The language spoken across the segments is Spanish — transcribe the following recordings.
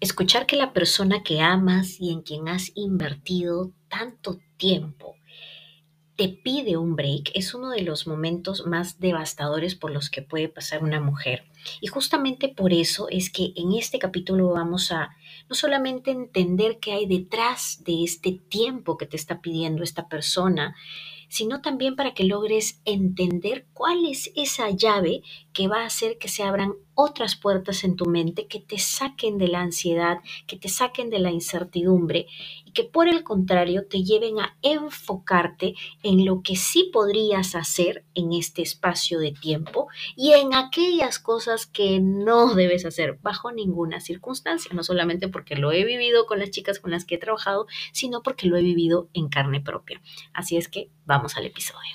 Escuchar que la persona que amas y en quien has invertido tanto tiempo te pide un break es uno de los momentos más devastadores por los que puede pasar una mujer. Y justamente por eso es que en este capítulo vamos a no solamente entender qué hay detrás de este tiempo que te está pidiendo esta persona, sino también para que logres entender cuál es esa llave que va a hacer que se abran otras puertas en tu mente que te saquen de la ansiedad, que te saquen de la incertidumbre y que por el contrario te lleven a enfocarte en lo que sí podrías hacer en este espacio de tiempo y en aquellas cosas que no debes hacer bajo ninguna circunstancia, no solamente porque lo he vivido con las chicas con las que he trabajado, sino porque lo he vivido en carne propia. Así es que vamos al episodio.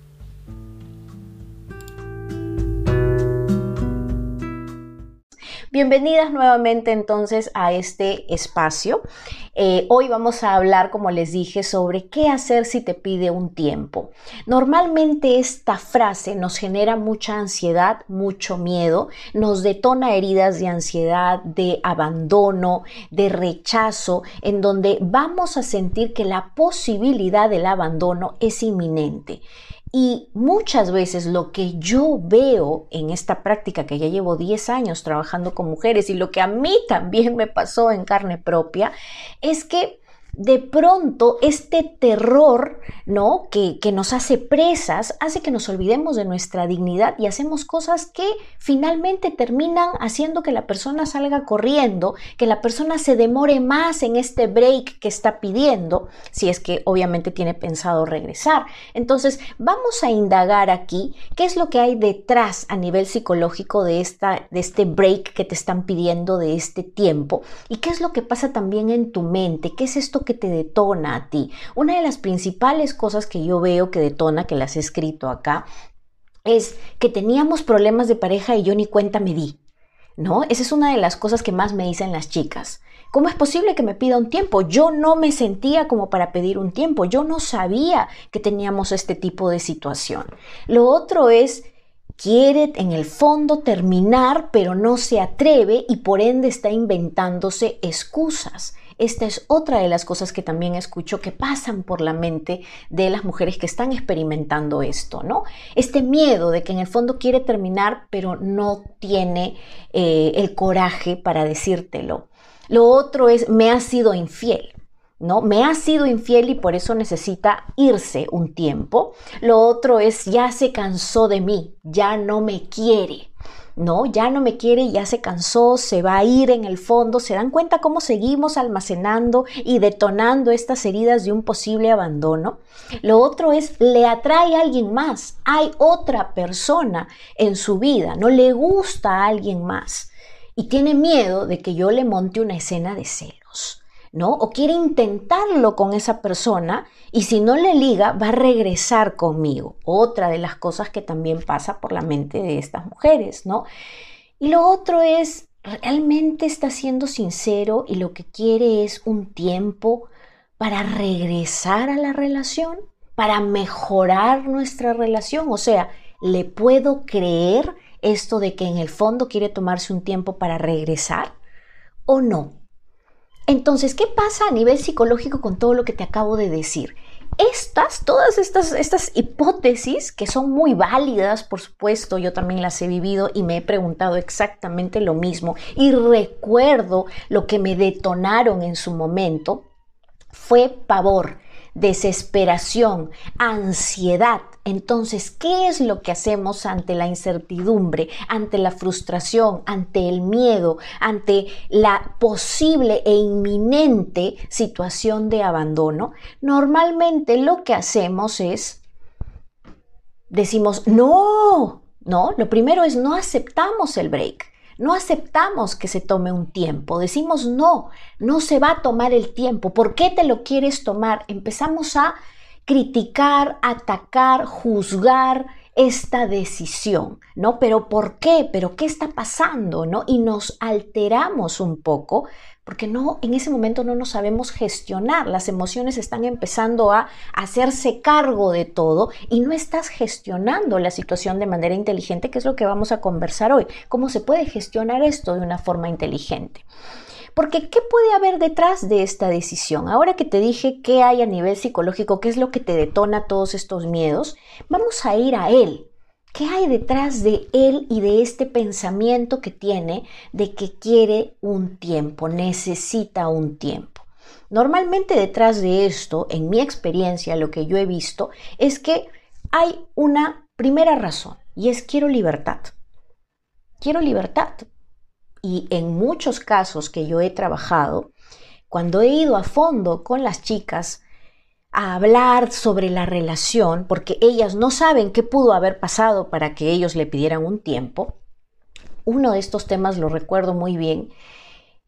Bienvenidas nuevamente entonces a este espacio. Eh, hoy vamos a hablar, como les dije, sobre qué hacer si te pide un tiempo. Normalmente esta frase nos genera mucha ansiedad, mucho miedo, nos detona heridas de ansiedad, de abandono, de rechazo, en donde vamos a sentir que la posibilidad del abandono es inminente. Y muchas veces lo que yo veo en esta práctica que ya llevo 10 años trabajando con mujeres y lo que a mí también me pasó en carne propia es que de pronto este terror, ¿no? Que, que, nos hace presas, hace que nos olvidemos de nuestra dignidad y hacemos cosas que finalmente terminan haciendo que la persona salga corriendo, que la persona se demore más en este break que está pidiendo, si es que obviamente tiene pensado regresar. Entonces, vamos a indagar aquí qué es lo que hay detrás a nivel psicológico de, esta, de este break que te están pidiendo de este tiempo y qué es lo que pasa también en tu mente, qué es esto que te detona a ti. Una de las principales cosas que yo veo que detona, que las he escrito acá, es que teníamos problemas de pareja y yo ni cuenta me di. ¿No? Esa es una de las cosas que más me dicen las chicas. ¿Cómo es posible que me pida un tiempo? Yo no me sentía como para pedir un tiempo. Yo no sabía que teníamos este tipo de situación. Lo otro es quiere en el fondo terminar, pero no se atreve y por ende está inventándose excusas. Esta es otra de las cosas que también escucho que pasan por la mente de las mujeres que están experimentando esto, ¿no? Este miedo de que en el fondo quiere terminar, pero no tiene eh, el coraje para decírtelo. Lo otro es, me ha sido infiel. ¿no? Me ha sido infiel y por eso necesita irse un tiempo. Lo otro es, ya se cansó de mí, ya no me quiere. No, ya no me quiere, ya se cansó, se va a ir en el fondo. ¿Se dan cuenta cómo seguimos almacenando y detonando estas heridas de un posible abandono? Lo otro es, le atrae a alguien más. Hay otra persona en su vida, no le gusta a alguien más. Y tiene miedo de que yo le monte una escena de celos. ¿No? O quiere intentarlo con esa persona y si no le liga, va a regresar conmigo. Otra de las cosas que también pasa por la mente de estas mujeres, ¿no? Y lo otro es, realmente está siendo sincero y lo que quiere es un tiempo para regresar a la relación, para mejorar nuestra relación. O sea, ¿le puedo creer esto de que en el fondo quiere tomarse un tiempo para regresar o no? Entonces, ¿qué pasa a nivel psicológico con todo lo que te acabo de decir? Estas, todas estas, estas hipótesis, que son muy válidas, por supuesto, yo también las he vivido y me he preguntado exactamente lo mismo y recuerdo lo que me detonaron en su momento, fue pavor, desesperación, ansiedad, Entonces, ¿qué es lo que hacemos ante la incertidumbre, ante la frustración, ante el miedo, ante la posible e inminente situación de abandono? Normalmente lo que hacemos es, decimos, no, no, lo primero es no aceptamos el break. No aceptamos que se tome un tiempo, decimos no, no se va a tomar el tiempo, ¿por qué te lo quieres tomar? Empezamos a criticar, atacar, juzgar esta decisión, ¿no? Pero ¿por qué? ¿Pero qué está pasando, no? Y nos alteramos un poco porque no en ese momento no nos sabemos gestionar, las emociones están empezando a hacerse cargo de todo y no estás gestionando la situación de manera inteligente, que es lo que vamos a conversar hoy, cómo se puede gestionar esto de una forma inteligente. Porque ¿qué puede haber detrás de esta decisión? Ahora que te dije qué hay a nivel psicológico, qué es lo que te detona todos estos miedos, vamos a ir a él. ¿Qué hay detrás de él y de este pensamiento que tiene de que quiere un tiempo, necesita un tiempo? Normalmente detrás de esto, en mi experiencia, lo que yo he visto es que hay una primera razón y es quiero libertad. Quiero libertad y en muchos casos que yo he trabajado, cuando he ido a fondo con las chicas a hablar sobre la relación, porque ellas no saben qué pudo haber pasado para que ellos le pidieran un tiempo, uno de estos temas lo recuerdo muy bien,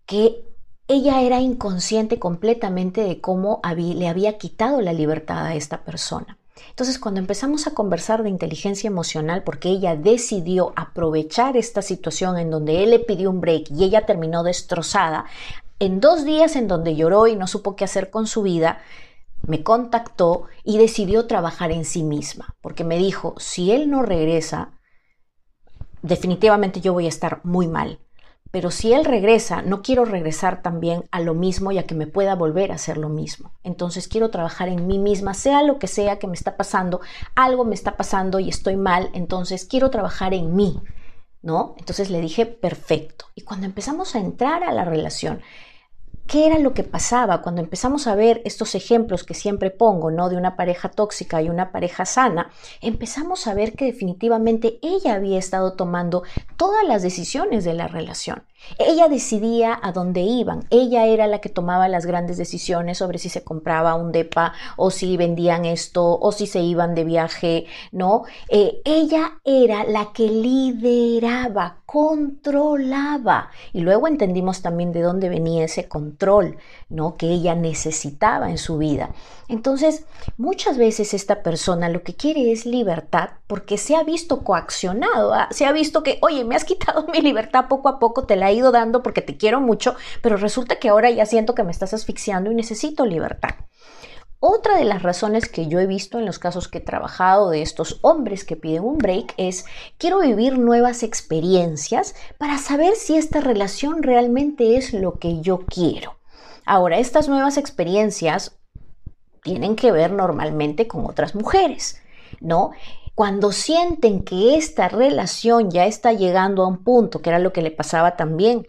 que ella era inconsciente completamente de cómo le había quitado la libertad a esta persona. Entonces, cuando empezamos a conversar de inteligencia emocional, porque ella decidió aprovechar esta situación en donde él le pidió un break y ella terminó destrozada, en dos días en donde lloró y no supo qué hacer con su vida, me contactó y decidió trabajar en sí misma, porque me dijo, si él no regresa, definitivamente yo voy a estar muy mal pero si él regresa, no quiero regresar también a lo mismo y a que me pueda volver a hacer lo mismo. Entonces quiero trabajar en mí misma, sea lo que sea que me está pasando, algo me está pasando y estoy mal, entonces quiero trabajar en mí, ¿no? Entonces le dije, perfecto. Y cuando empezamos a entrar a la relación, ¿Qué era lo que pasaba cuando empezamos a ver estos ejemplos que siempre pongo, ¿no? De una pareja tóxica y una pareja sana, empezamos a ver que definitivamente ella había estado tomando todas las decisiones de la relación. Ella decidía a dónde iban, ella era la que tomaba las grandes decisiones sobre si se compraba un DEPA o si vendían esto o si se iban de viaje, ¿no? Eh, ella era la que lideraba, controlaba. Y luego entendimos también de dónde venía ese control, ¿no? Que ella necesitaba en su vida. Entonces, muchas veces esta persona lo que quiere es libertad porque se ha visto coaccionado, ¿ah? se ha visto que, oye, me has quitado mi libertad poco a poco, te la he ido dando porque te quiero mucho, pero resulta que ahora ya siento que me estás asfixiando y necesito libertad. Otra de las razones que yo he visto en los casos que he trabajado de estos hombres que piden un break es quiero vivir nuevas experiencias para saber si esta relación realmente es lo que yo quiero. Ahora, estas nuevas experiencias tienen que ver normalmente con otras mujeres, ¿no? Cuando sienten que esta relación ya está llegando a un punto, que era lo que le pasaba también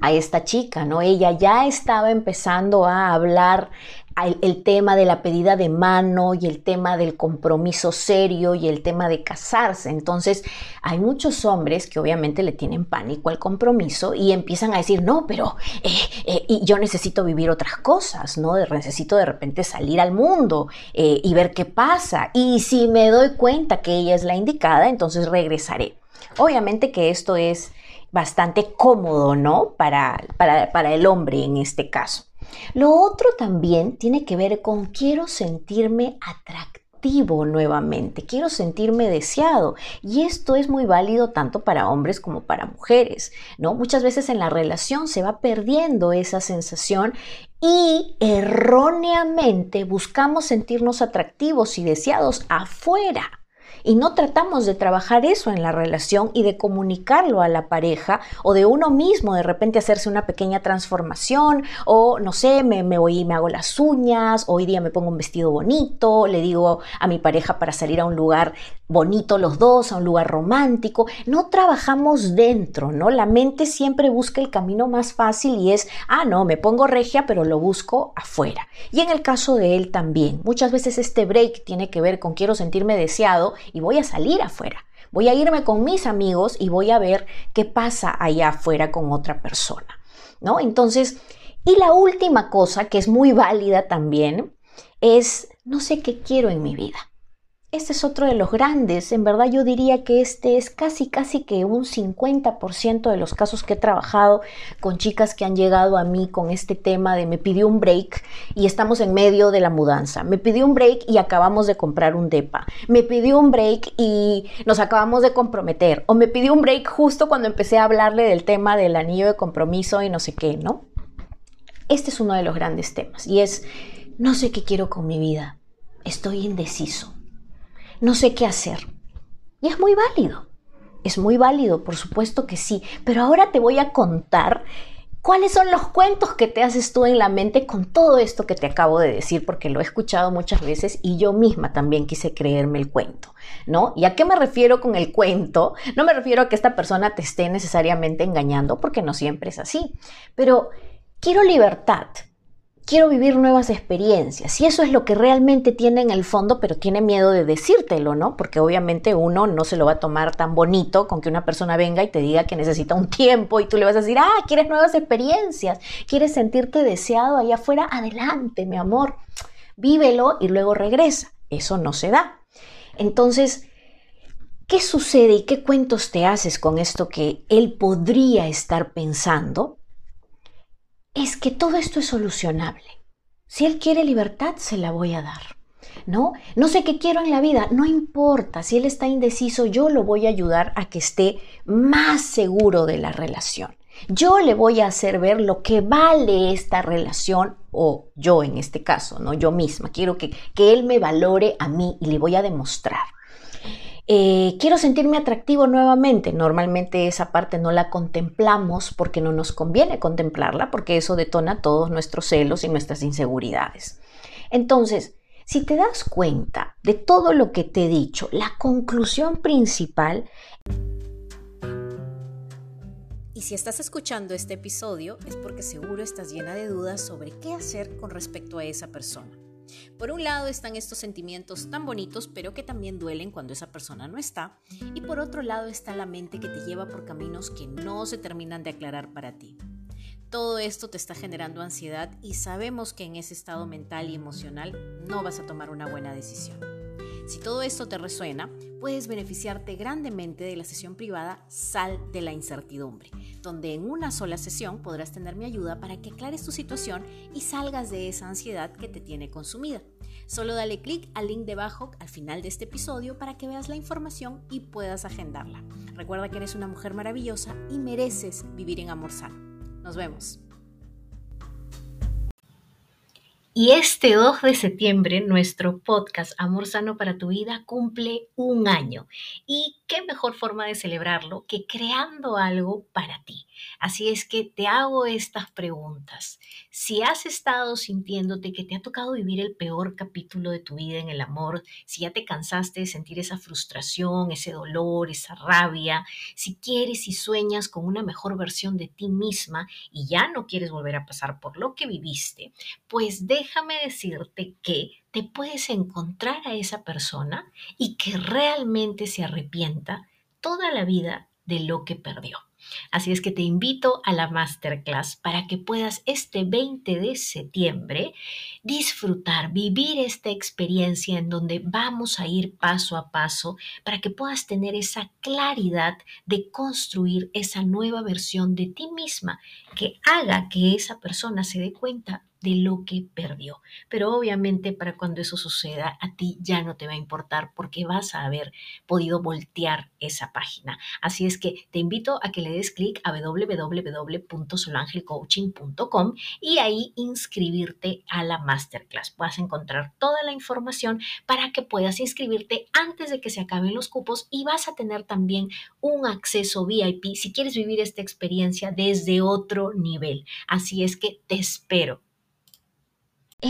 a esta chica, ¿no? Ella ya estaba empezando a hablar el, tema de la pedida de mano y el tema del compromiso serio y el tema de casarse. Entonces, hay muchos hombres que obviamente le tienen pánico al compromiso y empiezan a decir, no, pero eh, eh, y yo necesito vivir otras cosas, ¿no? necesito de repente salir al mundo eh, y ver qué pasa. Y si me doy cuenta que ella es la indicada, entonces regresaré. Obviamente que esto es bastante cómodo, ¿no? Para, para, para el hombre en este caso. Lo otro también tiene que ver con quiero sentirme atractivo nuevamente, quiero sentirme deseado. Y esto es muy válido tanto para hombres como para mujeres, ¿no? Muchas veces en la relación se va perdiendo esa sensación y erróneamente buscamos sentirnos atractivos y deseados afuera y no tratamos de trabajar eso en la relación y de comunicarlo a la pareja o de uno mismo de repente hacerse una pequeña transformación o no sé, me, voy y me hago las uñas, hoy día me pongo un vestido bonito, le digo a mi pareja para salir a un lugar bonito los dos, a un lugar romántico. No trabajamos dentro, ¿no? La mente siempre busca el camino más fácil y es, ah, no, me pongo regia, pero lo busco afuera. Y en el caso de él también, muchas veces este break tiene que ver con quiero sentirme deseado y voy a salir afuera. Voy a irme con mis amigos y voy a ver qué pasa allá afuera con otra persona, ¿no? Entonces, y la última cosa que es muy válida también es, no sé qué quiero en mi vida. Este es otro de los grandes. En verdad yo diría que este es casi, casi que un 50% de los casos que he trabajado con chicas que han llegado a mí con este tema de me pidió un break y estamos en medio de la mudanza. Me pidió un break y acabamos de comprar un DEPA. Me pidió un break y nos acabamos de comprometer. O me pidió un break justo cuando empecé a hablarle del tema del anillo de compromiso y no sé qué, ¿no? Este es uno de los grandes temas y es, no sé qué quiero con mi vida. Estoy indeciso no sé qué hacer. Y es muy válido. Es muy válido, por supuesto que sí. Pero ahora te voy a contar cuáles son los cuentos que te haces tú en la mente con todo esto que te acabo de decir, porque lo he escuchado muchas veces y yo misma también quise creerme el cuento, ¿no? ¿Y a qué me refiero con el cuento? No me refiero a que esta persona te esté necesariamente engañando, porque no siempre es así. Pero quiero libertad, quiero vivir nuevas experiencias. Y eso es lo que realmente tiene en el fondo, pero tiene miedo de decírtelo, ¿no? Porque obviamente uno no se lo va a tomar tan bonito con que una persona venga y te diga que necesita un tiempo y tú le vas a decir, ah, quieres nuevas experiencias, quieres sentirte deseado allá afuera, adelante, mi amor, vívelo y luego regresa. Eso no se da. Entonces, ¿qué sucede y qué cuentos te haces con esto que él podría estar pensando? Es que todo esto es solucionable. Si él quiere libertad, se la voy a dar. ¿No? No sé qué quiero en la vida, no importa. Si él está indeciso, yo lo voy a ayudar a que esté más seguro de la relación. Yo le voy a hacer ver lo que vale esta relación o yo en este caso, ¿no? Yo misma. Quiero que, que él me valore a mí y le voy a demostrar. Eh, quiero sentirme atractivo nuevamente. Normalmente esa parte no la contemplamos porque no nos conviene contemplarla, porque eso detona todos nuestros celos y nuestras inseguridades. Entonces, si te das cuenta de todo lo que te he dicho, la conclusión principal... Y si estás escuchando este episodio es porque seguro estás llena de dudas sobre qué hacer con respecto a esa persona. Por un lado están estos sentimientos tan bonitos, pero que también duelen cuando esa persona no está. Y por otro lado está la mente que te lleva por caminos que no se terminan de aclarar para ti. Todo esto te está generando ansiedad y sabemos que en ese estado mental y emocional no vas a tomar una buena decisión. Si todo esto te resuena, puedes beneficiarte grandemente de la sesión privada Sal de la Incertidumbre, donde en una sola sesión podrás tener mi ayuda para que aclares tu situación y salgas de esa ansiedad que te tiene consumida. Solo dale clic al link debajo al final de este episodio para que veas la información y puedas agendarla. Recuerda que eres una mujer maravillosa y mereces vivir en amor sano. Nos vemos. Y este 2 de septiembre nuestro podcast Amor Sano para tu Vida cumple un año. Y qué mejor forma de celebrarlo que creando algo para ti. Así es que te hago estas preguntas. Si has estado sintiéndote que te ha tocado vivir el peor capítulo de tu vida en el amor, si ya te cansaste de sentir esa frustración, ese dolor, esa rabia, si quieres y sueñas con una mejor versión de ti misma y ya no quieres volver a pasar por lo que viviste, pues déjame decirte que te puedes encontrar a esa persona y que realmente se arrepienta toda la vida de lo que perdió. Así es que te invito a la masterclass para que puedas este 20 de septiembre disfrutar, vivir esta experiencia en donde vamos a ir paso a paso para que puedas tener esa claridad de construir esa nueva versión de ti misma que haga que esa persona se dé cuenta de lo que perdió. Pero obviamente para cuando eso suceda, a ti ya no te va a importar porque vas a haber podido voltear esa página. Así es que te invito a que le des clic a www.solangelcoaching.com y ahí inscribirte a la masterclass. Vas a encontrar toda la información para que puedas inscribirte antes de que se acaben los cupos y vas a tener también un acceso VIP si quieres vivir esta experiencia desde otro nivel. Así es que te espero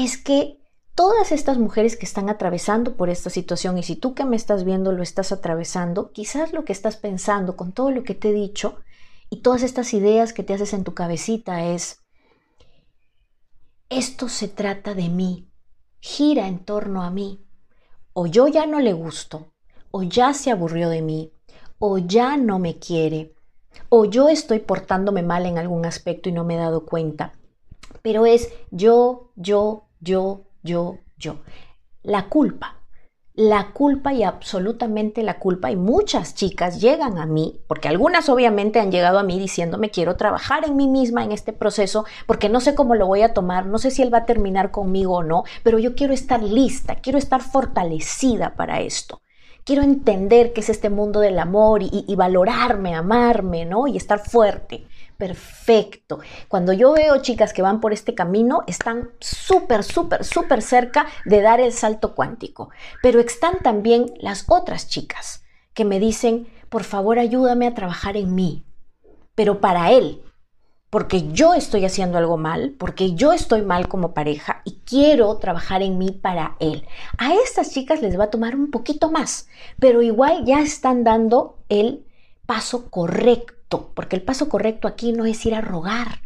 es que todas estas mujeres que están atravesando por esta situación y si tú que me estás viendo lo estás atravesando, quizás lo que estás pensando con todo lo que te he dicho y todas estas ideas que te haces en tu cabecita es, esto se trata de mí, gira en torno a mí, o yo ya no le gusto, o ya se aburrió de mí, o ya no me quiere, o yo estoy portándome mal en algún aspecto y no me he dado cuenta. Pero es yo, yo, yo, yo, yo. La culpa. La culpa y absolutamente la culpa. Y muchas chicas llegan a mí, porque algunas obviamente han llegado a mí diciéndome quiero trabajar en mí misma en este proceso, porque no sé cómo lo voy a tomar, no sé si él va a terminar conmigo o no, pero yo quiero estar lista, quiero estar fortalecida para esto quiero entender qué es este mundo del amor y, y, valorarme, amarme, ¿no? Y estar fuerte perfecto. Cuando yo veo chicas que van por este camino, están súper, súper, súper cerca de dar el salto cuántico. Pero están también las otras chicas que me dicen, por favor ayúdame a trabajar en mí, pero para él, porque yo estoy haciendo algo mal, porque yo estoy mal como pareja y quiero trabajar en mí para él. A estas chicas les va a tomar un poquito más, pero igual ya están dando el paso correcto porque el paso correcto aquí no es ir a rogar,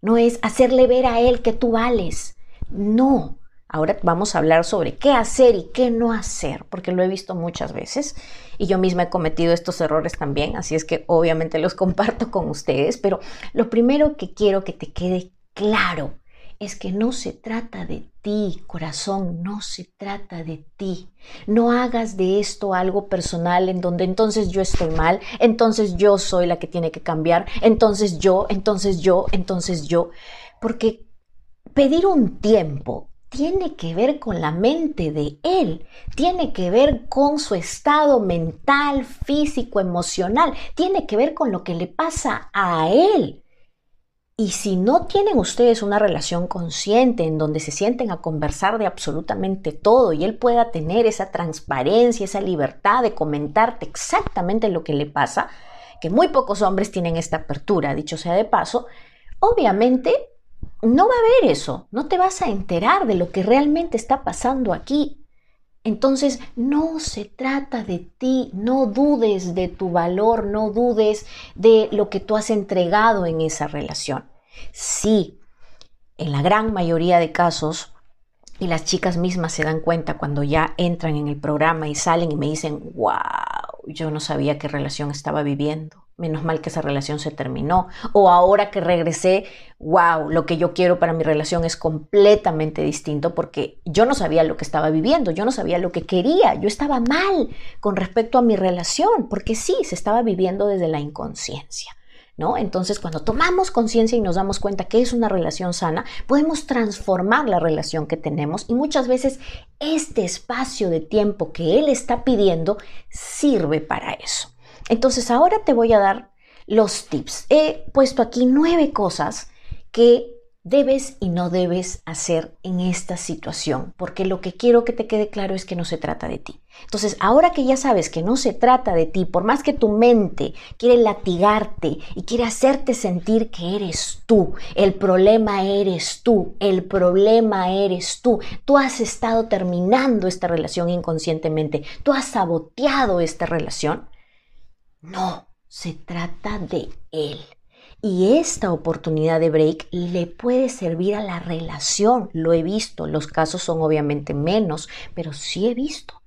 no es hacerle ver a él que tú vales. No. Ahora vamos a hablar sobre qué hacer y qué no hacer, porque lo he visto muchas veces y yo misma he cometido estos errores también, así es que obviamente los comparto con ustedes, pero lo primero que quiero que te quede claro es que no se trata de ti, corazón, no se trata de ti. No hagas de esto algo personal en donde entonces yo estoy mal, entonces yo soy la que tiene que cambiar, entonces yo, entonces yo, entonces yo. Porque pedir un tiempo tiene que ver con la mente de él, tiene que ver con su estado mental, físico, emocional, tiene que ver con lo que le pasa a él. Y si no tienen ustedes una relación consciente en donde se sienten a conversar de absolutamente todo y él pueda tener esa transparencia, esa libertad de comentarte exactamente lo que le pasa, que muy pocos hombres tienen esta apertura, dicho sea de paso, obviamente no va a haber eso, no te vas a enterar de lo que realmente está pasando aquí. Entonces, no se trata de ti, no dudes de tu valor, no dudes de lo que tú has entregado en esa relación. Sí, en la gran mayoría de casos, y las chicas mismas se dan cuenta cuando ya entran en el programa y salen y me dicen, wow, yo no sabía qué relación estaba viviendo menos mal que esa relación se terminó. O ahora que regresé, wow, lo que yo quiero para mi relación es completamente distinto porque yo no sabía lo que estaba viviendo, yo no sabía lo que quería, yo estaba mal con respecto a mi relación, porque sí, se estaba viviendo desde la inconsciencia. ¿No? Entonces, cuando tomamos conciencia y nos damos cuenta que es una relación sana, podemos transformar la relación que tenemos y muchas veces este espacio de tiempo que él está pidiendo sirve para eso. Entonces ahora te voy a dar los tips. He puesto aquí nueve cosas que debes y no debes hacer en esta situación, porque lo que quiero que te quede claro es que no se trata de ti. Entonces, ahora que ya sabes que no se trata de ti, por más que tu mente quiere latigarte y quiere hacerte sentir que eres tú, el problema eres tú, el problema eres tú, tú has estado terminando esta relación inconscientemente, tú has saboteado esta relación, no, se trata de él. Y esta oportunidad de break le puede servir a la relación. Lo he visto. Los casos son obviamente menos, pero sí he visto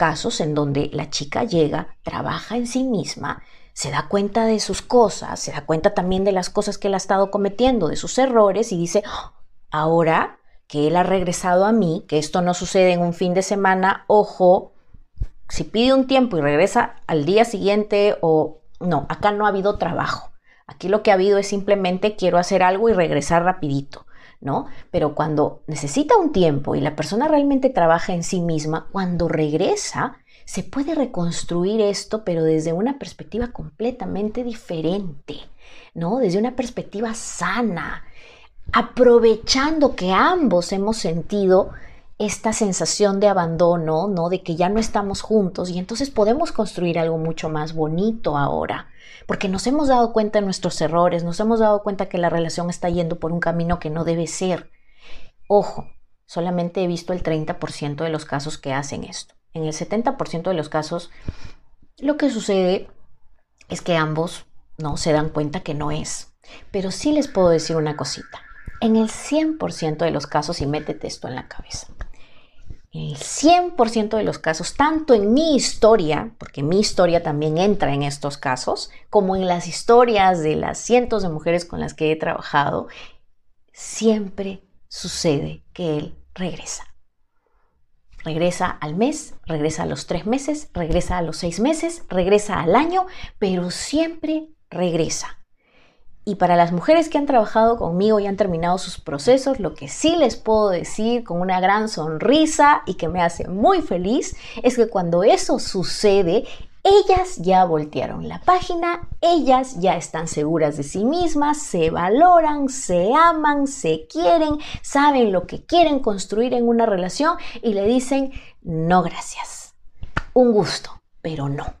casos en donde la chica llega, trabaja en sí misma, se da cuenta de sus cosas, se da cuenta también de las cosas que él ha estado cometiendo, de sus errores y dice, oh, ahora que él ha regresado a mí, que esto no sucede en un fin de semana, ojo, si pide un tiempo y regresa al día siguiente o no, acá no ha habido trabajo. Aquí lo que ha habido es simplemente quiero hacer algo y regresar rapidito, ¿no? Pero cuando necesita un tiempo y la persona realmente trabaja en sí misma, cuando regresa, se puede reconstruir esto, pero desde una perspectiva completamente diferente, ¿no? Desde una perspectiva sana, aprovechando que ambos hemos sentido esta sensación de abandono, ¿no? De que ya no estamos juntos y entonces podemos construir algo mucho más bonito ahora, porque nos hemos dado cuenta de nuestros errores, nos hemos dado cuenta que la relación está yendo por un camino que no debe ser. Ojo, solamente he visto el 30% de los casos que hacen esto. En el 70% de los casos, lo que sucede es que ambos no se dan cuenta que no es. Pero sí les puedo decir una cosita. En el 100% de los casos, y métete esto en la cabeza, el 100% de los casos, tanto en mi historia, porque mi historia también entra en estos casos, como en las historias de las cientos de mujeres con las que he trabajado, siempre sucede que él regresa. Regresa al mes, regresa a los tres meses, regresa a los seis meses, regresa al año, pero siempre regresa. Y para las mujeres que han trabajado conmigo y han terminado sus procesos, lo que sí les puedo decir con una gran sonrisa y que me hace muy feliz es que cuando eso sucede, ellas ya voltearon la página, ellas ya están seguras de sí mismas, se valoran, se aman, se quieren, saben lo que quieren construir en una relación y le dicen, no gracias, un gusto, pero no.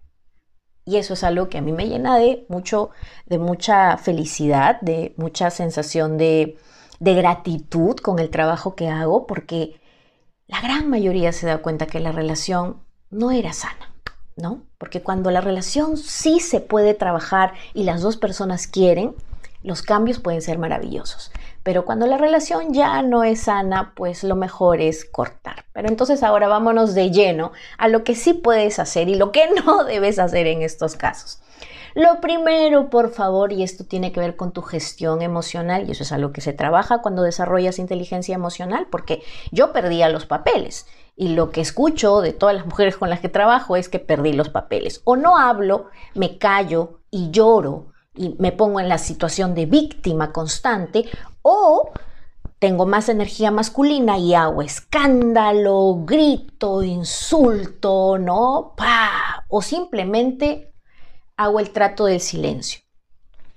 Y eso es algo que a mí me llena de mucho, de mucha felicidad, de mucha sensación de, de gratitud con el trabajo que hago, porque la gran mayoría se da cuenta que la relación no era sana. ¿no? Porque cuando la relación sí se puede trabajar y las dos personas quieren, los cambios pueden ser maravillosos. Pero cuando la relación ya no es sana, pues lo mejor es cortar. Pero entonces ahora vámonos de lleno a lo que sí puedes hacer y lo que no debes hacer en estos casos. Lo primero, por favor, y esto tiene que ver con tu gestión emocional, y eso es algo que se trabaja cuando desarrollas inteligencia emocional, porque yo perdía los papeles y lo que escucho de todas las mujeres con las que trabajo es que perdí los papeles. O no hablo, me callo y lloro y me pongo en la situación de víctima constante, o tengo más energía masculina y hago escándalo, grito, insulto, ¿no? ¡Pah! O simplemente hago el trato del silencio.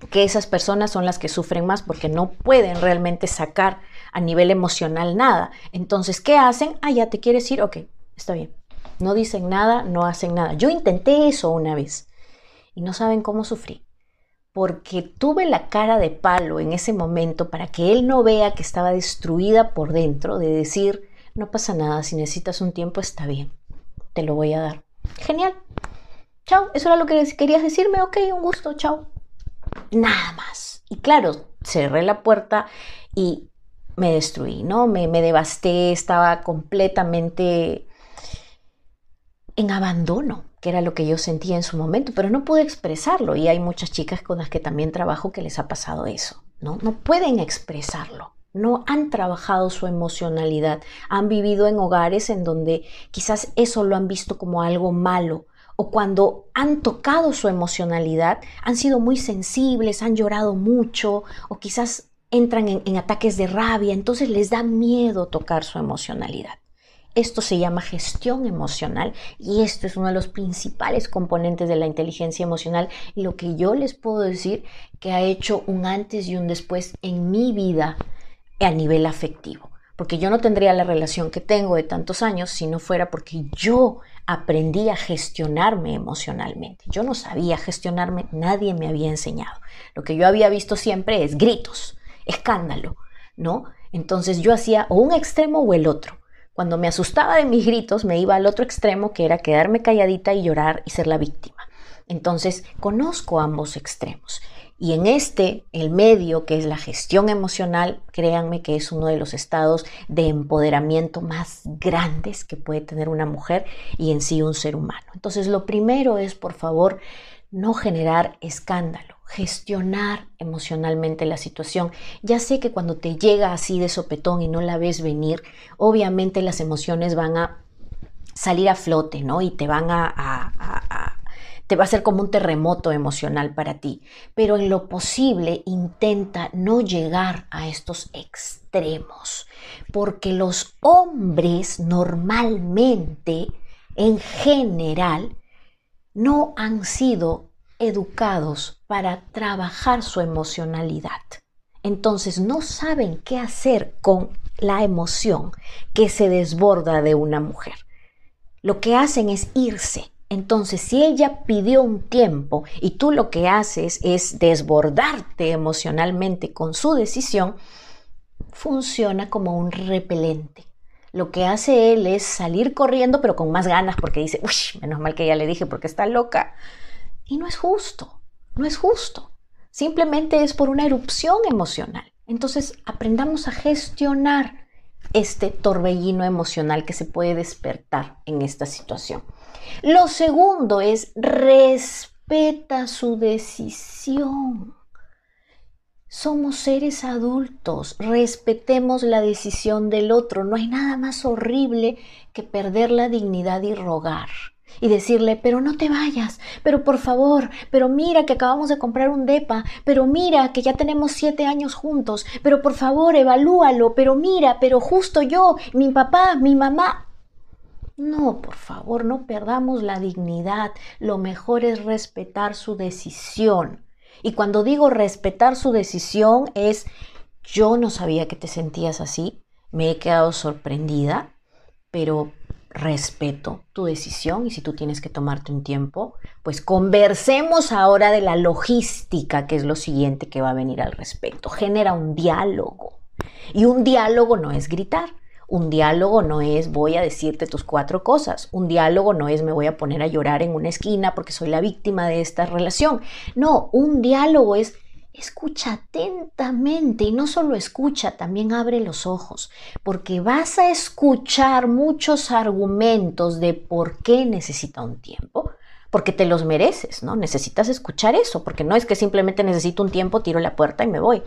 Que esas personas son las que sufren más porque no pueden realmente sacar a nivel emocional nada. Entonces, ¿qué hacen? Ah, ya te quieres ir, ok, está bien. No dicen nada, no hacen nada. Yo intenté eso una vez y no saben cómo sufrí. Porque tuve la cara de palo en ese momento para que él no vea que estaba destruida por dentro, de decir, no pasa nada, si necesitas un tiempo está bien, te lo voy a dar. Genial. Chao, eso era lo que querías decirme, ok, un gusto, chao. Nada más. Y claro, cerré la puerta y me destruí, ¿no? Me, me devasté, estaba completamente en abandono, que era lo que yo sentía en su momento, pero no pude expresarlo. Y hay muchas chicas con las que también trabajo que les ha pasado eso, ¿no? No pueden expresarlo, no han trabajado su emocionalidad, han vivido en hogares en donde quizás eso lo han visto como algo malo. O cuando han tocado su emocionalidad, han sido muy sensibles, han llorado mucho o quizás entran en, ataques de rabia, entonces les da miedo tocar su emocionalidad. Esto se llama gestión emocional y esto es uno de los principales componentes de la inteligencia emocional lo que yo les puedo decir que ha hecho un antes y un después en mi vida a nivel afectivo. Porque yo no tendría la relación que tengo de tantos años si no fuera porque yo aprendí a gestionarme emocionalmente. Yo no sabía gestionarme, nadie me había enseñado. Lo que yo había visto siempre es gritos, escándalo, ¿no? Entonces yo hacía o un extremo o el otro. Cuando me asustaba de mis gritos, me iba al otro extremo, que era quedarme calladita y llorar y ser la víctima. Entonces, conozco ambos extremos. Y en este, el medio, que es la gestión emocional, créanme que es uno de los estados de empoderamiento más grandes que puede tener una mujer y en sí un ser humano. Entonces, lo primero es, por favor, no generar escándalo, gestionar emocionalmente la situación. Ya sé que cuando te llega así de sopetón y no la ves venir, obviamente las emociones van a salir a flote, ¿no? Y te van a, a, te va a ser como un terremoto emocional para ti. Pero en lo posible intenta no llegar a estos extremos, porque los hombres normalmente, en general, no han sido educados para trabajar su emocionalidad. Entonces no saben qué hacer con la emoción que se desborda de una mujer. Lo que hacen es irse. Entonces, si ella pidió un tiempo y tú lo que haces es desbordarte emocionalmente con su decisión, funciona como un repelente lo que hace él es salir corriendo, pero con más ganas, porque dice, uy, menos mal que ya le dije porque está loca. Y no es justo, no es justo. Simplemente es por una erupción emocional. Entonces, aprendamos a gestionar este torbellino emocional que se puede despertar en esta situación. Lo segundo es respeta su decisión. Somos seres adultos, respetemos la decisión del otro. No hay nada más horrible que perder la dignidad y rogar y decirle, pero no te vayas, pero por favor, pero mira que acabamos de comprar un DEPA, pero mira que ya tenemos siete años juntos, pero por favor, evalúalo, pero mira, pero justo yo, mi papá, mi mamá. No, por favor, no perdamos la dignidad. Lo mejor es respetar su decisión. Y cuando digo respetar su decisión es, yo no sabía que te sentías así, me he quedado sorprendida, pero respeto tu decisión y si tú tienes que tomarte un tiempo, pues conversemos ahora de la logística, que es lo siguiente que va a venir al respecto. Genera un diálogo. Y un diálogo no es gritar. Un diálogo no es voy a decirte tus cuatro cosas. Un diálogo no es me voy a poner a llorar en una esquina porque soy la víctima de esta relación. No, un diálogo es escucha atentamente y no solo escucha, también abre los ojos, porque vas a escuchar muchos argumentos de por qué necesita un tiempo, porque te los mereces, ¿no? Necesitas escuchar eso, porque no es que simplemente necesito un tiempo, tiro la puerta y me voy.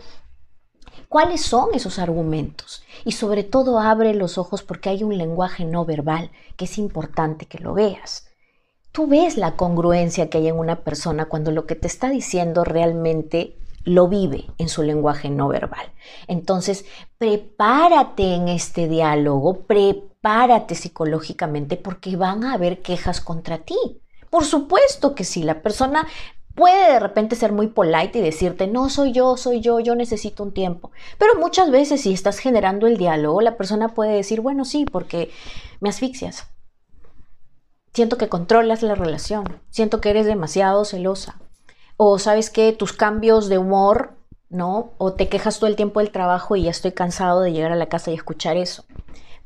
¿Cuáles son esos argumentos? Y sobre todo abre los ojos porque hay un lenguaje no verbal que es importante que lo veas. Tú ves la congruencia que hay en una persona cuando lo que te está diciendo realmente lo vive en su lenguaje no verbal. Entonces, prepárate en este diálogo, prepárate psicológicamente porque van a haber quejas contra ti. Por supuesto que sí, la persona puede de repente ser muy polite y decirte, no soy yo, soy yo, yo necesito un tiempo. Pero muchas veces si estás generando el diálogo, la persona puede decir, bueno, sí, porque me asfixias. Siento que controlas la relación, siento que eres demasiado celosa. O sabes que tus cambios de humor, ¿no? O te quejas todo el tiempo del trabajo y ya estoy cansado de llegar a la casa y escuchar eso.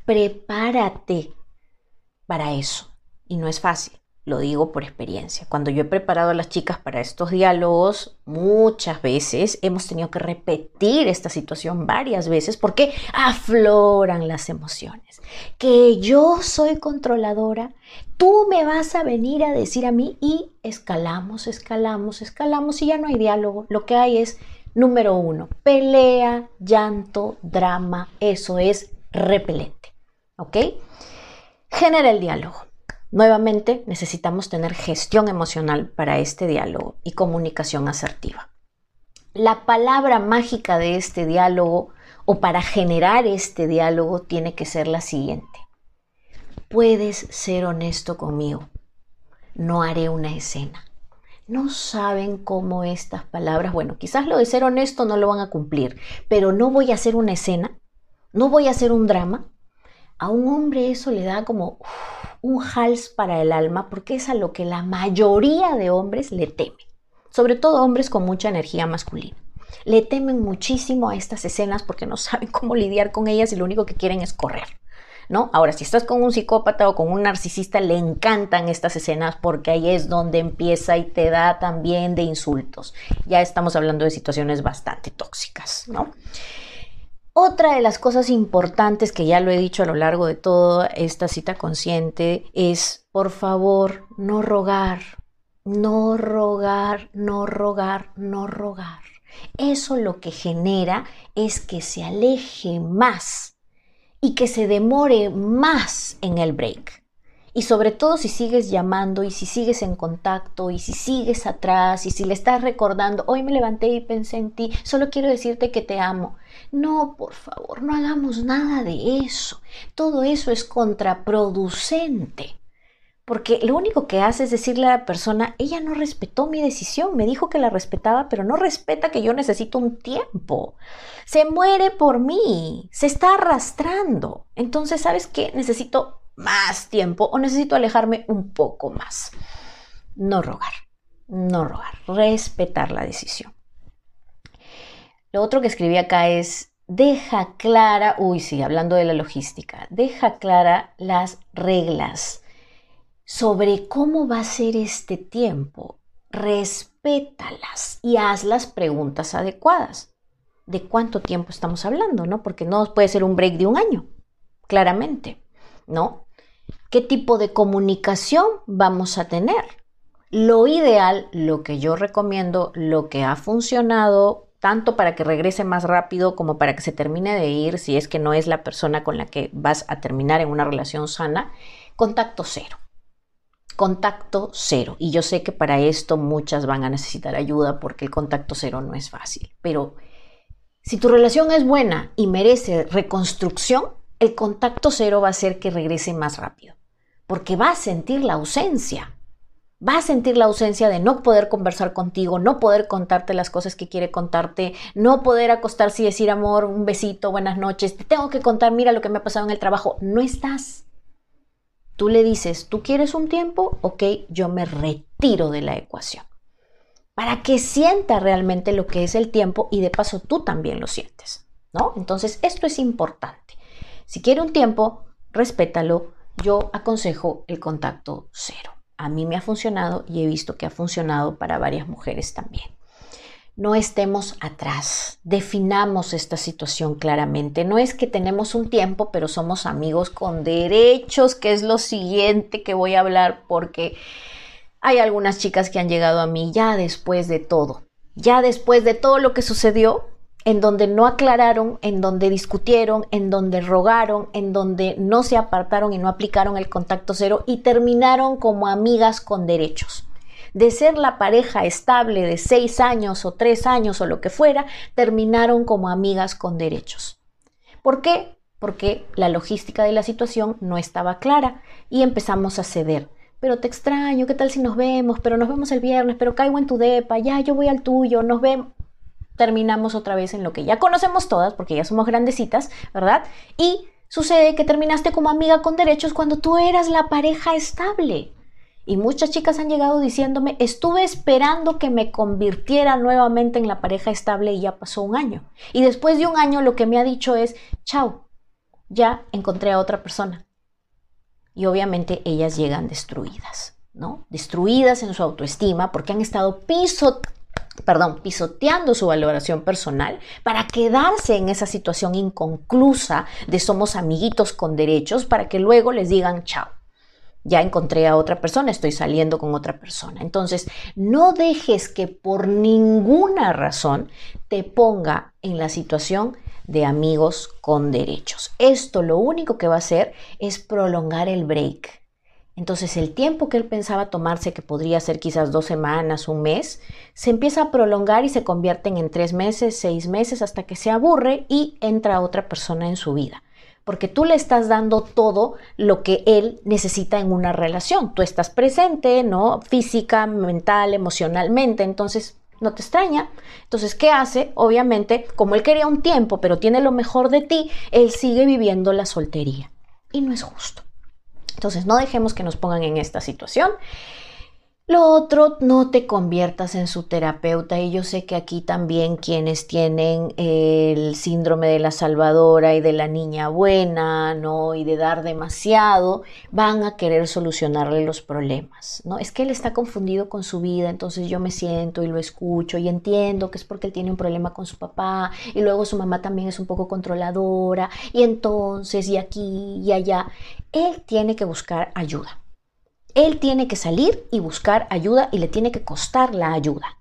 Prepárate para eso. Y no es fácil. Lo digo por experiencia. Cuando yo he preparado a las chicas para estos diálogos, muchas veces hemos tenido que repetir esta situación varias veces porque afloran las emociones. Que yo soy controladora, tú me vas a venir a decir a mí y escalamos, escalamos, escalamos y ya no hay diálogo. Lo que hay es, número uno, pelea, llanto, drama. Eso es repelente. ¿Ok? Genera el diálogo. Nuevamente, necesitamos tener gestión emocional para este diálogo y comunicación asertiva. La palabra mágica de este diálogo o para generar este diálogo tiene que ser la siguiente. Puedes ser honesto conmigo. No haré una escena. No saben cómo estas palabras, bueno, quizás lo de ser honesto no lo van a cumplir, pero no voy a hacer una escena, no voy a hacer un drama. A un hombre eso le da como un hals para el alma porque es a lo que la mayoría de hombres le temen, sobre todo hombres con mucha energía masculina. Le temen muchísimo a estas escenas porque no saben cómo lidiar con ellas y lo único que quieren es correr. ¿No? Ahora, si estás con un psicópata o con un narcisista, le encantan estas escenas porque ahí es donde empieza y te da también de insultos. Ya estamos hablando de situaciones bastante tóxicas, ¿no? Otra de las cosas importantes que ya lo he dicho a lo largo de toda esta cita consciente es, por favor, no rogar, no rogar, no rogar, no rogar. Eso lo que genera es que se aleje más y que se demore más en el break. Y sobre todo si sigues llamando y si sigues en contacto y si sigues atrás y si le estás recordando, hoy me levanté y pensé en ti, solo quiero decirte que te amo. No, por favor, no hagamos nada de eso. Todo eso es contraproducente. Porque lo único que hace es decirle a la persona, ella no respetó mi decisión, me dijo que la respetaba, pero no respeta que yo necesito un tiempo. Se muere por mí, se está arrastrando. Entonces, ¿sabes qué? Necesito más tiempo o necesito alejarme un poco más. No rogar, no rogar, respetar la decisión. Lo otro que escribí acá es, deja clara, uy, sí, hablando de la logística, deja clara las reglas sobre cómo va a ser este tiempo. Respétalas y haz las preguntas adecuadas. ¿De cuánto tiempo estamos hablando, no? Porque no puede ser un break de un año, claramente, ¿no? ¿Qué tipo de comunicación vamos a tener? Lo ideal, lo que yo recomiendo, lo que ha funcionado tanto para que regrese más rápido como para que se termine de ir si es que no es la persona con la que vas a terminar en una relación sana, contacto cero. Contacto cero. Y yo sé que para esto muchas van a necesitar ayuda porque el contacto cero no es fácil. Pero si tu relación es buena y merece reconstrucción, el contacto cero va a hacer que regrese más rápido. Porque va a sentir la ausencia va a sentir la ausencia de no poder conversar contigo, no poder contarte las cosas que quiere contarte, no poder acostarse y decir amor, un besito, buenas noches, te tengo que contar, mira lo que me ha pasado en el trabajo. No estás. Tú le dices, ¿tú quieres un tiempo? Ok, yo me retiro de la ecuación. Para que sienta realmente lo que es el tiempo y de paso tú también lo sientes, ¿no? Entonces, esto es importante. Si quiere un tiempo, respétalo. Yo aconsejo el contacto cero a mí me ha funcionado y he visto que ha funcionado para varias mujeres también. No estemos atrás, definamos esta situación claramente. No es que tenemos un tiempo, pero somos amigos con derechos, que es lo siguiente que voy a hablar porque hay algunas chicas que han llegado a mí ya después de todo, ya después de todo lo que sucedió, en donde no aclararon, en donde discutieron, en donde rogaron, en donde no se apartaron y no aplicaron el contacto cero y terminaron como amigas con derechos. De ser la pareja estable de seis años o tres años o lo que fuera, terminaron como amigas con derechos. ¿Por qué? Porque la logística de la situación no estaba clara y empezamos a ceder pero te extraño, ¿qué tal si nos vemos? Pero nos vemos el viernes, pero caigo en tu depa, ya yo voy al tuyo, nos vemos terminamos otra vez en lo que ya conocemos todas, porque ya somos grandecitas, ¿verdad? Y sucede que terminaste como amiga con derechos cuando tú eras la pareja estable. Y muchas chicas han llegado diciéndome, estuve esperando que me convirtiera nuevamente en la pareja estable y ya pasó un año. Y después de un año lo que me ha dicho es, chao, ya encontré a otra persona. Y obviamente ellas llegan destruidas, ¿no? Destruidas en su autoestima porque han estado pisoteando perdón, pisoteando su valoración personal para quedarse en esa situación inconclusa de somos amiguitos con derechos para que luego les digan chao. Ya encontré a otra persona, estoy saliendo con otra persona. Entonces, no dejes que por ninguna razón te ponga en la situación de amigos con derechos. Esto lo único que va a hacer es prolongar el break entonces el tiempo que él pensaba tomarse, que podría ser quizás dos semanas, un mes, se empieza a prolongar y se convierten en tres meses, seis meses, hasta que se aburre y entra otra persona en su vida. Porque tú le estás dando todo lo que él necesita en una relación. Tú estás presente, ¿no? Física, mental, emocionalmente. Entonces, no te extraña. Entonces, ¿qué hace? Obviamente, como él quería un tiempo, pero tiene lo mejor de ti, él sigue viviendo la soltería. Y no es justo. Entonces, no dejemos que nos pongan en esta situación. Lo otro, no te conviertas en su terapeuta. Y yo sé que aquí también quienes tienen el síndrome de la salvadora y de la niña buena, ¿no? Y de dar demasiado, van a querer solucionarle los problemas, ¿no? Es que él está confundido con su vida, entonces yo me siento y lo escucho y entiendo que es porque él tiene un problema con su papá y luego su mamá también es un poco controladora y entonces y aquí y allá. Él tiene que buscar ayuda. Él tiene que salir y buscar ayuda y le tiene que costar la ayuda.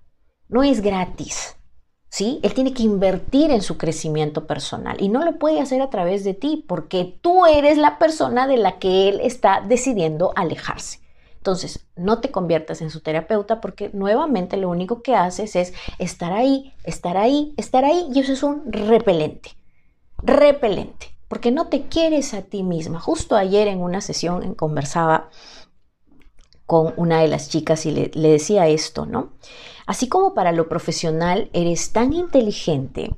No es gratis. ¿Sí? Él tiene que invertir en su crecimiento personal y no lo puede hacer a través de ti porque tú eres la persona de la que él está decidiendo alejarse. Entonces, no te conviertas en su terapeuta porque nuevamente lo único que haces es estar ahí, estar ahí, estar ahí y eso es un repelente. Repelente, porque no te quieres a ti misma. Justo ayer en una sesión conversaba con una de las chicas y le, decía esto, ¿no? Así como para lo profesional eres tan inteligente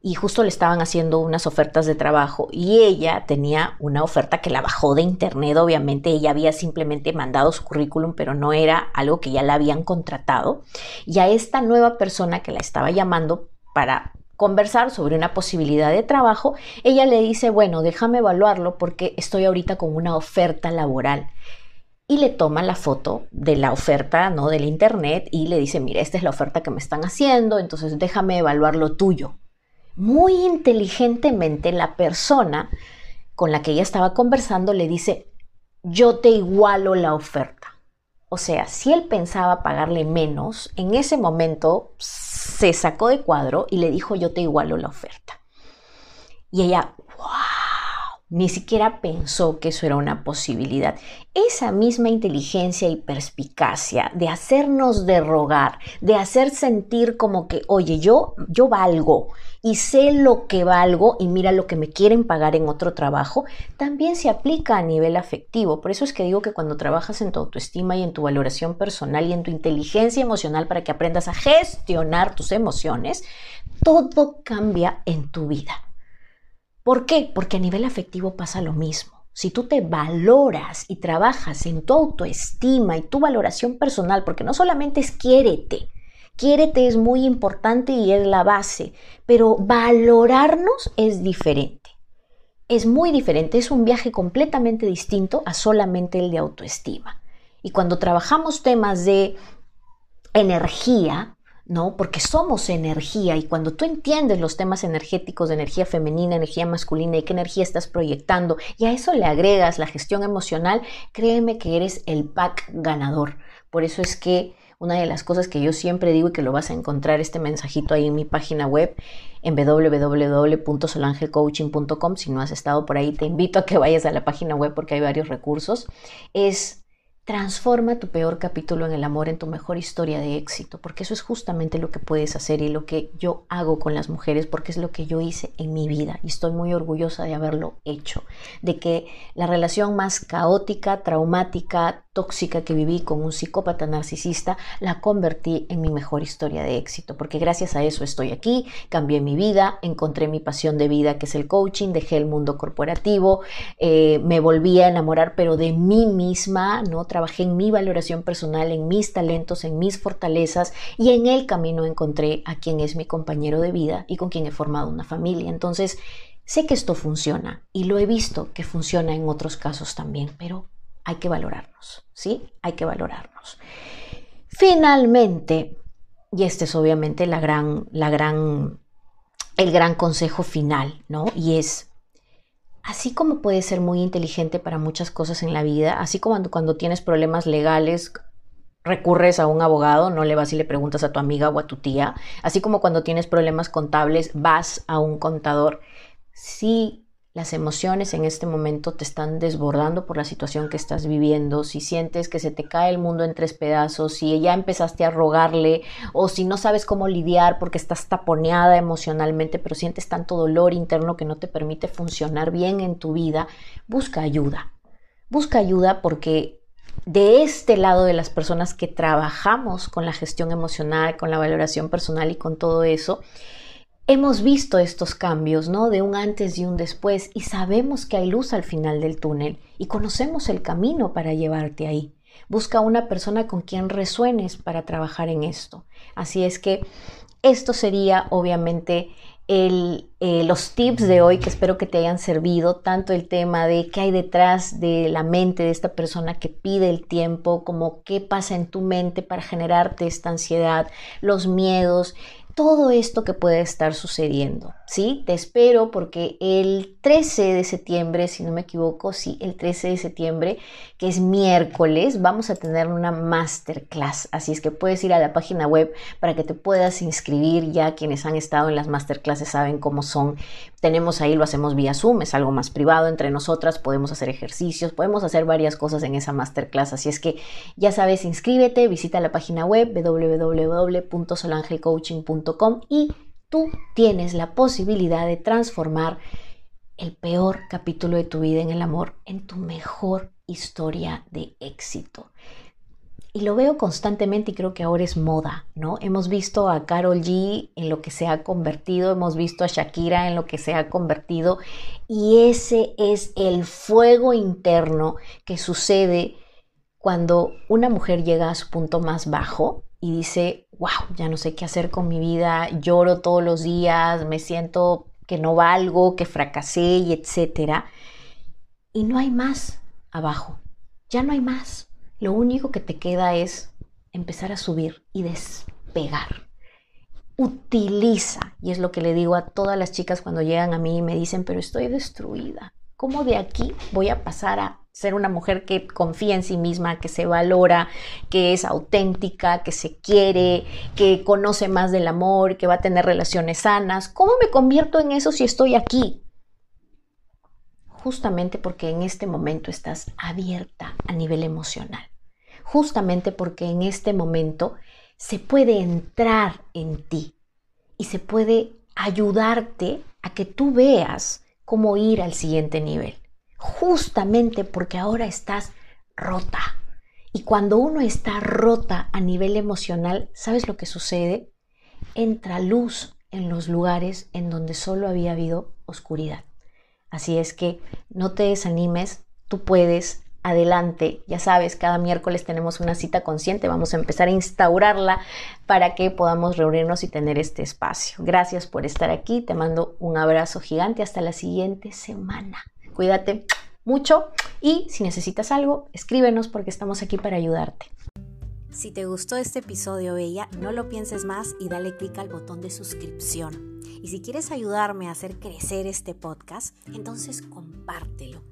y justo le estaban haciendo unas ofertas de trabajo y ella tenía una oferta que la bajó de internet, obviamente ella había simplemente mandado su currículum, pero no era algo que ya la habían contratado. Y a esta nueva persona que la estaba llamando para conversar sobre una posibilidad de trabajo, ella le dice, bueno, déjame evaluarlo porque estoy ahorita con una oferta laboral. Y le toma la foto de la oferta, ¿no? Del internet y le dice, mira, esta es la oferta que me están haciendo, entonces déjame evaluar lo tuyo. Muy inteligentemente la persona con la que ella estaba conversando le dice, yo te igualo la oferta. O sea, si él pensaba pagarle menos, en ese momento se sacó de cuadro y le dijo yo te igualo la oferta. Y ella, wow, ni siquiera pensó que eso era una posibilidad. Esa misma inteligencia y perspicacia de hacernos derrogar, de hacer sentir como que, oye, yo, yo valgo y sé lo que valgo y mira lo que me quieren pagar en otro trabajo, también se aplica a nivel afectivo. Por eso es que digo que cuando trabajas en tu autoestima y en tu valoración personal y en tu inteligencia emocional para que aprendas a gestionar tus emociones, todo cambia en tu vida. ¿Por qué? Porque a nivel afectivo pasa lo mismo. Si tú te valoras y trabajas en tu autoestima y tu valoración personal, porque no solamente es quiérete, Quiérete es muy importante y es la base, pero valorarnos es diferente. Es muy diferente, es un viaje completamente distinto a solamente el de autoestima. Y cuando trabajamos temas de energía, ¿no? Porque somos energía y cuando tú entiendes los temas energéticos de energía femenina, energía masculina y qué energía estás proyectando y a eso le agregas la gestión emocional, créeme que eres el pack ganador. Por eso es que una de las cosas que yo siempre digo y que lo vas a encontrar este mensajito ahí en mi página web en www.solangecoaching.com. Si no has estado por ahí, te invito a que vayas a la página web porque hay varios recursos. Es Transforma tu peor capítulo en el amor en tu mejor historia de éxito, porque eso es justamente lo que puedes hacer y lo que yo hago con las mujeres, porque es lo que yo hice en mi vida y estoy muy orgullosa de haberlo hecho, de que la relación más caótica, traumática, tóxica que viví con un psicópata narcisista, la convertí en mi mejor historia de éxito, porque gracias a eso estoy aquí, cambié mi vida, encontré mi pasión de vida, que es el coaching, dejé el mundo corporativo, eh, me volví a enamorar, pero de mí misma, ¿no? trabajé en mi valoración personal, en mis talentos, en mis fortalezas y en el camino encontré a quien es mi compañero de vida y con quien he formado una familia. Entonces, sé que esto funciona y lo he visto que funciona en otros casos también, pero hay que valorarnos, ¿sí? Hay que valorarnos. Finalmente, y este es obviamente la gran, la gran, el gran consejo final, ¿no? Y es así como puedes ser muy inteligente para muchas cosas en la vida, así como cuando, tienes problemas legales, recurres a un abogado, no le vas y le preguntas a tu amiga o a tu tía, así como cuando tienes problemas contables, vas a un contador. Sí las emociones en este momento te están desbordando por la situación que estás viviendo, si sientes que se te cae el mundo en tres pedazos, si ya empezaste a rogarle o si no sabes cómo lidiar porque estás taponeada emocionalmente, pero sientes tanto dolor interno que no te permite funcionar bien en tu vida, busca ayuda. Busca ayuda porque de este lado de las personas que trabajamos con la gestión emocional, con la valoración personal y con todo eso, hemos visto estos cambios, ¿no? De un antes y un después y sabemos que hay luz al final del túnel y conocemos el camino para llevarte ahí. Busca una persona con quien resuenes para trabajar en esto. Así es que esto sería obviamente el, eh, los tips de hoy que espero que te hayan servido, tanto el tema de qué hay detrás de la mente de esta persona que pide el tiempo, como qué pasa en tu mente para generarte esta ansiedad, los miedos, todo esto que puede estar sucediendo. ¿sí? Te espero porque el 13 de septiembre, si no me equivoco, sí, el 13 de septiembre, que es miércoles, vamos a tener una masterclass. Así es que puedes ir a la página web para que te puedas inscribir. Ya quienes han estado en las masterclasses saben cómo son. Tenemos ahí, lo hacemos vía Zoom, es algo más privado entre nosotras, podemos hacer ejercicios, podemos hacer varias cosas en esa masterclass. Así es que ya sabes, inscríbete, visita la página web www.solangelcoaching.com y tú tienes la posibilidad de transformar el peor capítulo de tu vida en el amor en tu mejor historia de éxito. Y lo veo constantemente y creo que ahora es moda, ¿no? Hemos visto a Carol G en lo que se ha convertido, hemos visto a Shakira en lo que se ha convertido y ese es el fuego interno que sucede cuando una mujer llega a su punto más bajo y dice, wow, ya no sé qué hacer con mi vida, lloro todos los días, me siento que no valgo, que fracasé y etcétera. Y no hay más abajo, ya no hay más. Lo único que te queda es empezar a subir y despegar. Utiliza, y es lo que le digo a todas las chicas cuando llegan a mí y me dicen, pero estoy destruida. ¿Cómo de aquí voy a pasar a ser una mujer que confía en sí misma, que se valora, que es auténtica, que se quiere, que conoce más del amor, que va a tener relaciones sanas? ¿Cómo me convierto en eso si estoy aquí? Justamente porque en este momento estás abierta a nivel emocional. Justamente porque en este momento se puede entrar en ti y se puede ayudarte a que tú veas cómo ir al siguiente nivel. Justamente porque ahora estás rota. Y cuando uno está rota a nivel emocional, ¿sabes lo que sucede? Entra luz en los lugares en donde solo había habido oscuridad. Así es que no te desanimes, tú puedes, adelante. Ya sabes, cada miércoles tenemos una cita consciente, vamos a empezar a instaurarla para que podamos reunirnos y tener este espacio. Gracias por estar aquí, te mando un abrazo gigante, hasta la siguiente semana. Cuídate mucho y si necesitas algo, escríbenos porque estamos aquí para ayudarte. Si te gustó este episodio, Bella, no lo pienses más y dale clic al botón de suscripción. Y si quieres ayudarme a hacer crecer este podcast, entonces compártelo